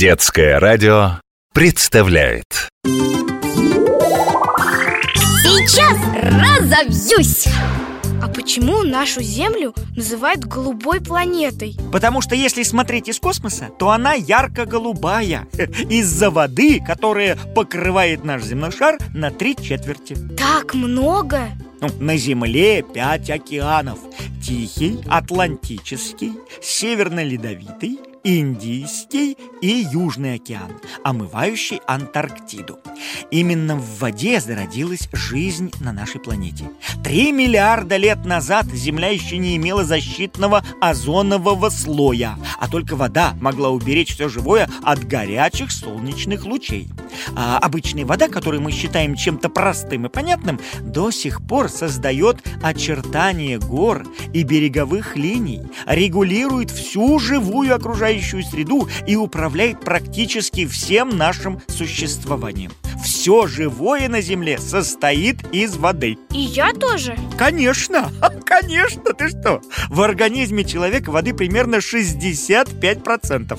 Детское радио представляет Сейчас разобьюсь! А почему нашу Землю называют голубой планетой? Потому что если смотреть из космоса, то она ярко-голубая Из-за воды, которая покрывает наш земной шар на три четверти Так много? ну, На Земле пять океанов Тихий, Атлантический, Северно-Ледовитый Индийский и Южный океан, омывающий Антарктиду. Именно в воде зародилась жизнь на нашей планете. Три миллиарда лет назад Земля еще не имела защитного озонового слоя, а только вода могла уберечь все живое от горячих солнечных лучей. А обычная вода, которую мы считаем чем-то простым и понятным, до сих пор создает очертания гор и береговых линий, регулирует всю живую окружающую среду и управляет практически всем нашим существованием. Все живое на Земле состоит из воды. И я тоже? Конечно, конечно, ты что? В организме человека воды примерно 65%.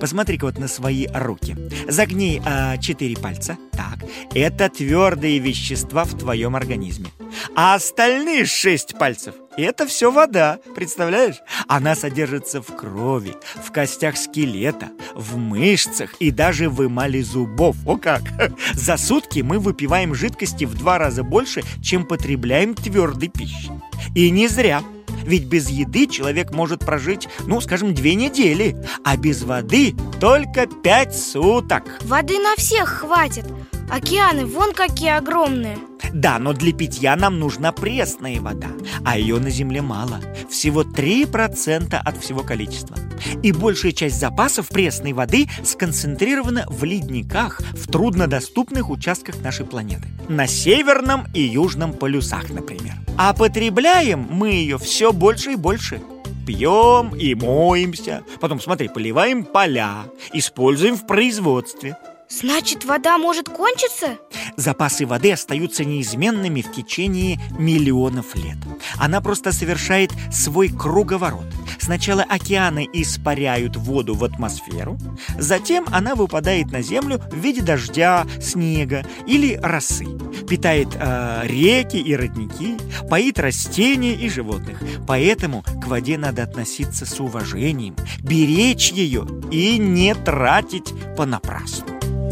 Посмотри-ка вот на свои руки. Загни а, четыре пальца. Так, это твердые вещества в твоем организме. А остальные шесть пальцев – это все вода, представляешь? Она содержится в крови, в костях скелета, в мышцах и даже в эмали зубов. О как! За сутки мы выпиваем жидкости в два раза больше, чем потребляем твердой пищи. И не зря – ведь без еды человек может прожить, ну, скажем, две недели, а без воды только пять суток. Воды на всех хватит. Океаны вон какие огромные. Да, но для питья нам нужна пресная вода, а ее на Земле мало. Всего 3% от всего количества. И большая часть запасов пресной воды сконцентрирована в ледниках в труднодоступных участках нашей планеты. На северном и южном полюсах, например. А потребляем мы ее все больше и больше пьем и моемся. Потом, смотри, поливаем поля, используем в производстве. Значит, вода может кончиться? Запасы воды остаются неизменными в течение миллионов лет. Она просто совершает свой круговорот. Сначала океаны испаряют воду в атмосферу, затем она выпадает на Землю в виде дождя, снега или росы, питает э, реки и родники, поит растения и животных. Поэтому к воде надо относиться с уважением, беречь ее и не тратить понапрасну.